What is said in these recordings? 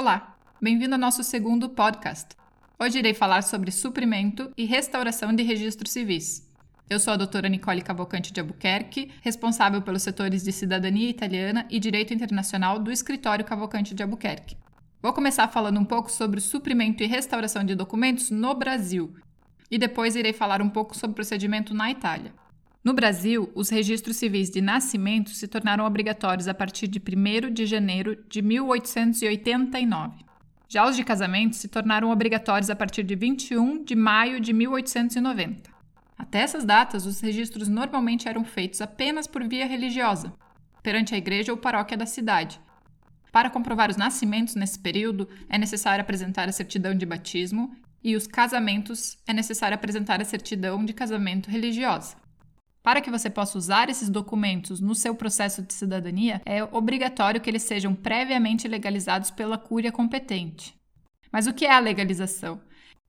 Olá, bem-vindo ao nosso segundo podcast. Hoje irei falar sobre suprimento e restauração de registros civis. Eu sou a doutora Nicole Cavalcante de Albuquerque, responsável pelos setores de cidadania italiana e direito internacional do escritório Cavalcante de Albuquerque. Vou começar falando um pouco sobre suprimento e restauração de documentos no Brasil e depois irei falar um pouco sobre o procedimento na Itália. No Brasil, os registros civis de nascimento se tornaram obrigatórios a partir de 1 de janeiro de 1889. Já os de casamento se tornaram obrigatórios a partir de 21 de maio de 1890. Até essas datas, os registros normalmente eram feitos apenas por via religiosa, perante a igreja ou paróquia da cidade. Para comprovar os nascimentos nesse período, é necessário apresentar a certidão de batismo e os casamentos é necessário apresentar a certidão de casamento religiosa. Para que você possa usar esses documentos no seu processo de cidadania, é obrigatório que eles sejam previamente legalizados pela cúria competente. Mas o que é a legalização?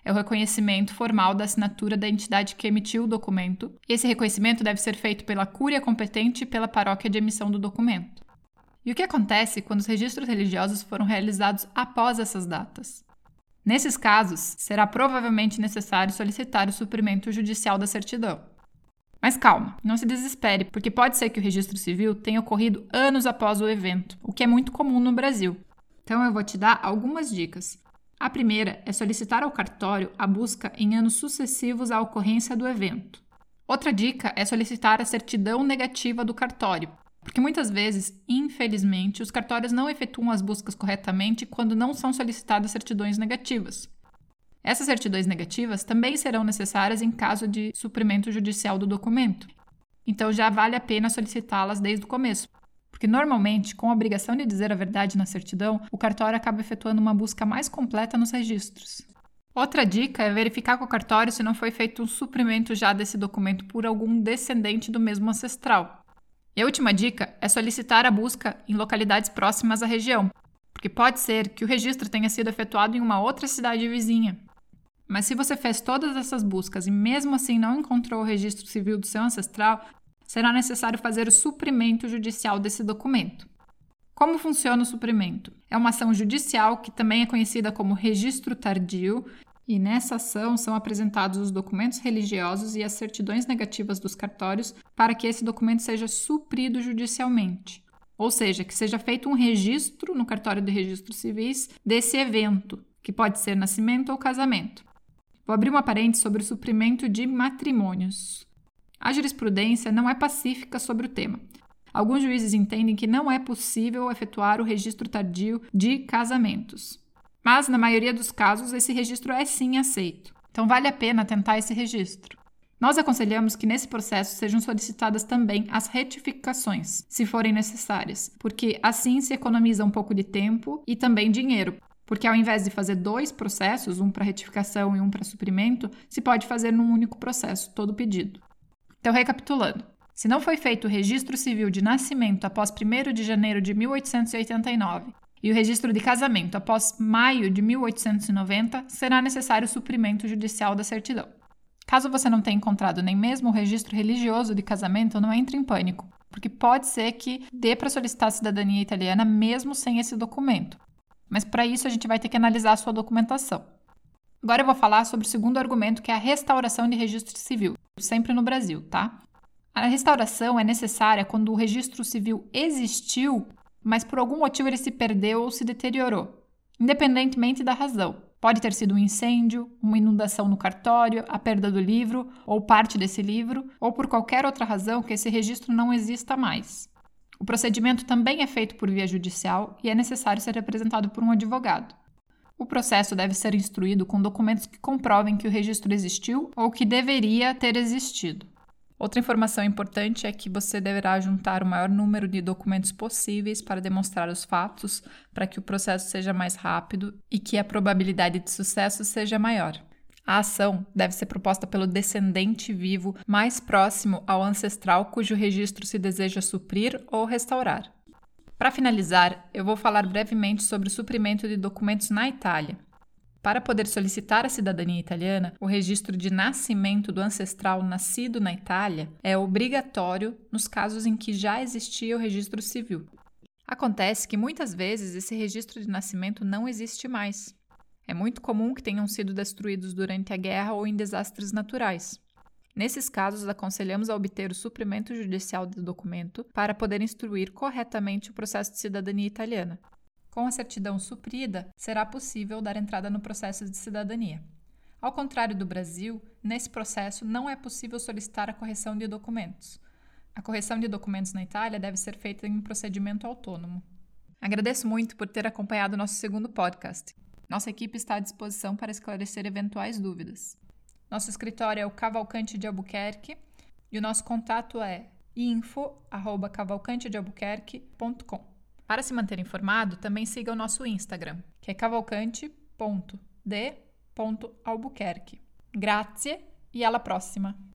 É o reconhecimento formal da assinatura da entidade que emitiu o documento, e esse reconhecimento deve ser feito pela cúria competente e pela paróquia de emissão do documento. E o que acontece quando os registros religiosos foram realizados após essas datas? Nesses casos, será provavelmente necessário solicitar o suprimento judicial da certidão. Mas calma, não se desespere, porque pode ser que o registro civil tenha ocorrido anos após o evento, o que é muito comum no Brasil. Então eu vou te dar algumas dicas. A primeira é solicitar ao cartório a busca em anos sucessivos à ocorrência do evento. Outra dica é solicitar a certidão negativa do cartório, porque muitas vezes, infelizmente, os cartórios não efetuam as buscas corretamente quando não são solicitadas certidões negativas. Essas certidões negativas também serão necessárias em caso de suprimento judicial do documento. Então já vale a pena solicitá-las desde o começo, porque normalmente, com a obrigação de dizer a verdade na certidão, o cartório acaba efetuando uma busca mais completa nos registros. Outra dica é verificar com o cartório se não foi feito um suprimento já desse documento por algum descendente do mesmo ancestral. E a última dica é solicitar a busca em localidades próximas à região, porque pode ser que o registro tenha sido efetuado em uma outra cidade vizinha. Mas se você fez todas essas buscas e mesmo assim não encontrou o registro civil do seu ancestral, será necessário fazer o suprimento judicial desse documento. Como funciona o suprimento? É uma ação judicial que também é conhecida como registro tardio, e nessa ação são apresentados os documentos religiosos e as certidões negativas dos cartórios para que esse documento seja suprido judicialmente. Ou seja, que seja feito um registro no cartório de registros civis desse evento, que pode ser nascimento ou casamento. Vou abrir uma parêntese sobre o suprimento de matrimônios. A jurisprudência não é pacífica sobre o tema. Alguns juízes entendem que não é possível efetuar o registro tardio de casamentos. Mas, na maioria dos casos, esse registro é sim aceito. Então, vale a pena tentar esse registro. Nós aconselhamos que nesse processo sejam solicitadas também as retificações, se forem necessárias, porque assim se economiza um pouco de tempo e também dinheiro, porque ao invés de fazer dois processos, um para retificação e um para suprimento, se pode fazer num único processo, todo o pedido. Então, recapitulando. Se não foi feito o registro civil de nascimento após 1 de janeiro de 1889 e o registro de casamento após maio de 1890, será necessário o suprimento judicial da certidão. Caso você não tenha encontrado nem mesmo o registro religioso de casamento, não entre em pânico, porque pode ser que dê para solicitar a cidadania italiana mesmo sem esse documento. Mas para isso a gente vai ter que analisar a sua documentação. Agora eu vou falar sobre o segundo argumento, que é a restauração de registro civil, sempre no Brasil, tá? A restauração é necessária quando o registro civil existiu, mas por algum motivo ele se perdeu ou se deteriorou, independentemente da razão. Pode ter sido um incêndio, uma inundação no cartório, a perda do livro ou parte desse livro, ou por qualquer outra razão que esse registro não exista mais. O procedimento também é feito por via judicial e é necessário ser representado por um advogado. O processo deve ser instruído com documentos que comprovem que o registro existiu ou que deveria ter existido. Outra informação importante é que você deverá juntar o maior número de documentos possíveis para demonstrar os fatos, para que o processo seja mais rápido e que a probabilidade de sucesso seja maior. A ação deve ser proposta pelo descendente vivo mais próximo ao ancestral cujo registro se deseja suprir ou restaurar. Para finalizar, eu vou falar brevemente sobre o suprimento de documentos na Itália. Para poder solicitar a cidadania italiana, o registro de nascimento do ancestral nascido na Itália é obrigatório nos casos em que já existia o registro civil. Acontece que muitas vezes esse registro de nascimento não existe mais. É muito comum que tenham sido destruídos durante a guerra ou em desastres naturais. Nesses casos, aconselhamos a obter o suprimento judicial do documento para poder instruir corretamente o processo de cidadania italiana. Com a certidão suprida, será possível dar entrada no processo de cidadania. Ao contrário do Brasil, nesse processo não é possível solicitar a correção de documentos. A correção de documentos na Itália deve ser feita em um procedimento autônomo. Agradeço muito por ter acompanhado nosso segundo podcast. Nossa equipe está à disposição para esclarecer eventuais dúvidas. Nosso escritório é o Cavalcante de Albuquerque e o nosso contato é info@cavalcantedealbuquerque.com. Para se manter informado, também siga o nosso Instagram, que é cavalcante.de.albuquerque. Grazie e alla prossima!